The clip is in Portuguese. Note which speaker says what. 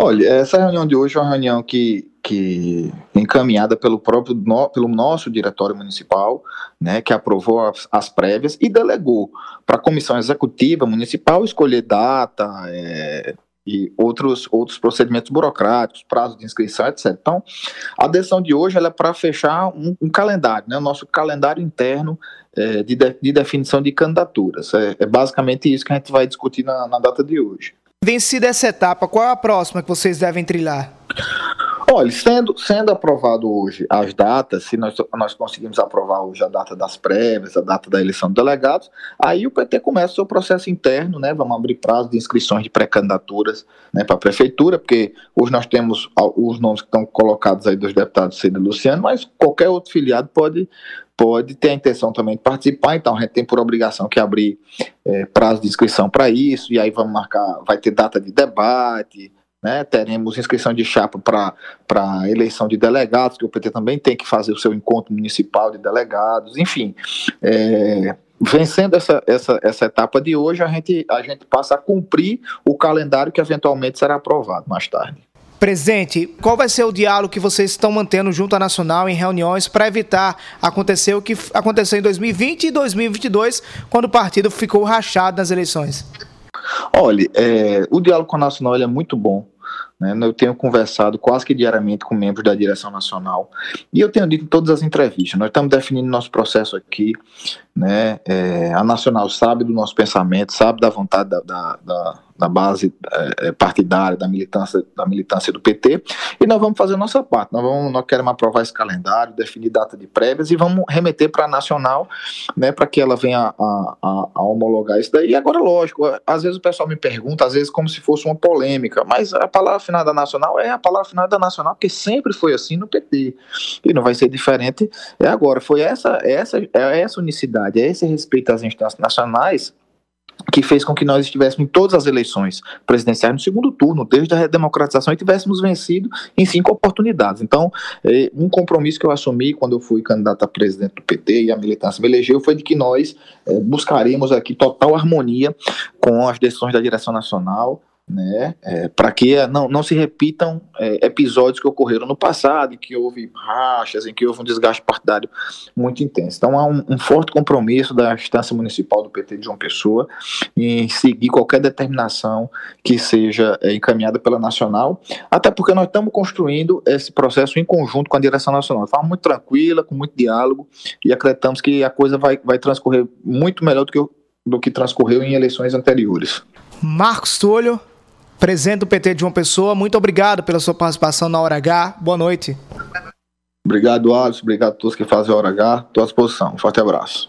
Speaker 1: Olha, essa reunião de hoje é uma reunião que, que encaminhada pelo próprio no, pelo nosso diretório municipal, né, que aprovou as, as prévias e delegou para a comissão executiva municipal escolher data, é, e outros, outros procedimentos burocráticos, prazo de inscrição, etc. Então, a decisão de hoje é para fechar um, um, calendário, né, o nosso calendário interno é, de, de, de, definição de candidaturas. É, é, basicamente isso que a gente vai discutir na, na data de hoje.
Speaker 2: Vencida essa etapa, qual é a próxima que vocês devem trilhar?
Speaker 1: Olha, sendo, sendo aprovado hoje as datas, se nós, nós conseguimos aprovar hoje a data das prévias, a data da eleição de delegados, aí o PT começa o seu processo interno, né? Vamos abrir prazo de inscrições de pré-candidaturas né, para a prefeitura, porque hoje nós temos os nomes que estão colocados aí dos deputados Cid e Luciano, mas qualquer outro filiado pode, pode ter a intenção também de participar, então a gente tem por obrigação que abrir é, prazo de inscrição para isso, e aí vamos marcar, vai ter data de debate, né, teremos inscrição de chapa para eleição de delegados, que o PT também tem que fazer o seu encontro municipal de delegados, enfim. É, vencendo essa, essa, essa etapa de hoje, a gente, a gente passa a cumprir o calendário que eventualmente será aprovado mais tarde.
Speaker 2: Presidente, qual vai ser o diálogo que vocês estão mantendo junto à Nacional em reuniões para evitar acontecer o que aconteceu em 2020 e 2022, quando o partido ficou rachado nas eleições?
Speaker 1: Olha, é, o diálogo com a Nacional é muito bom. Né? Eu tenho conversado quase que diariamente com membros da direção nacional e eu tenho dito em todas as entrevistas: nós estamos definindo nosso processo aqui. Né? É, a Nacional sabe do nosso pensamento, sabe da vontade da, da, da da base é, partidária, da militância, da militância do PT, e nós vamos fazer a nossa parte. Nós, vamos, nós queremos aprovar esse calendário, definir data de prévias e vamos remeter para a Nacional, né, para que ela venha a, a, a, homologar isso daí. E agora, lógico, às vezes o pessoal me pergunta, às vezes como se fosse uma polêmica, mas a palavra final da Nacional é a palavra final da Nacional, porque sempre foi assim no PT, e não vai ser diferente é agora. Foi essa, essa, é essa unicidade, é esse respeito às instâncias nacionais que fez com que nós estivéssemos em todas as eleições presidenciais no segundo turno, desde a redemocratização, e tivéssemos vencido em cinco oportunidades. Então, é, um compromisso que eu assumi quando eu fui candidato a presidente do PT e a militância me elegeu foi de que nós é, buscaríamos aqui total harmonia com as decisões da direção nacional, né, é, para que não, não se repitam é, episódios que ocorreram no passado, em que houve rachas, em que houve um desgaste partidário muito intenso. Então há um, um forte compromisso da instância municipal do PT de João Pessoa em seguir qualquer determinação que seja é, encaminhada pela Nacional, até porque nós estamos construindo esse processo em conjunto com a direção nacional, de forma muito tranquila, com muito diálogo, e acreditamos que a coisa vai, vai transcorrer muito melhor do que, do que transcorreu em eleições anteriores.
Speaker 2: Marcos Túlio, presidente do PT de uma pessoa, muito obrigado pela sua participação na Hora H. Boa noite.
Speaker 1: Obrigado, Alisson. Obrigado a todos que fazem a Hora H. Estou à disposição. Um forte abraço.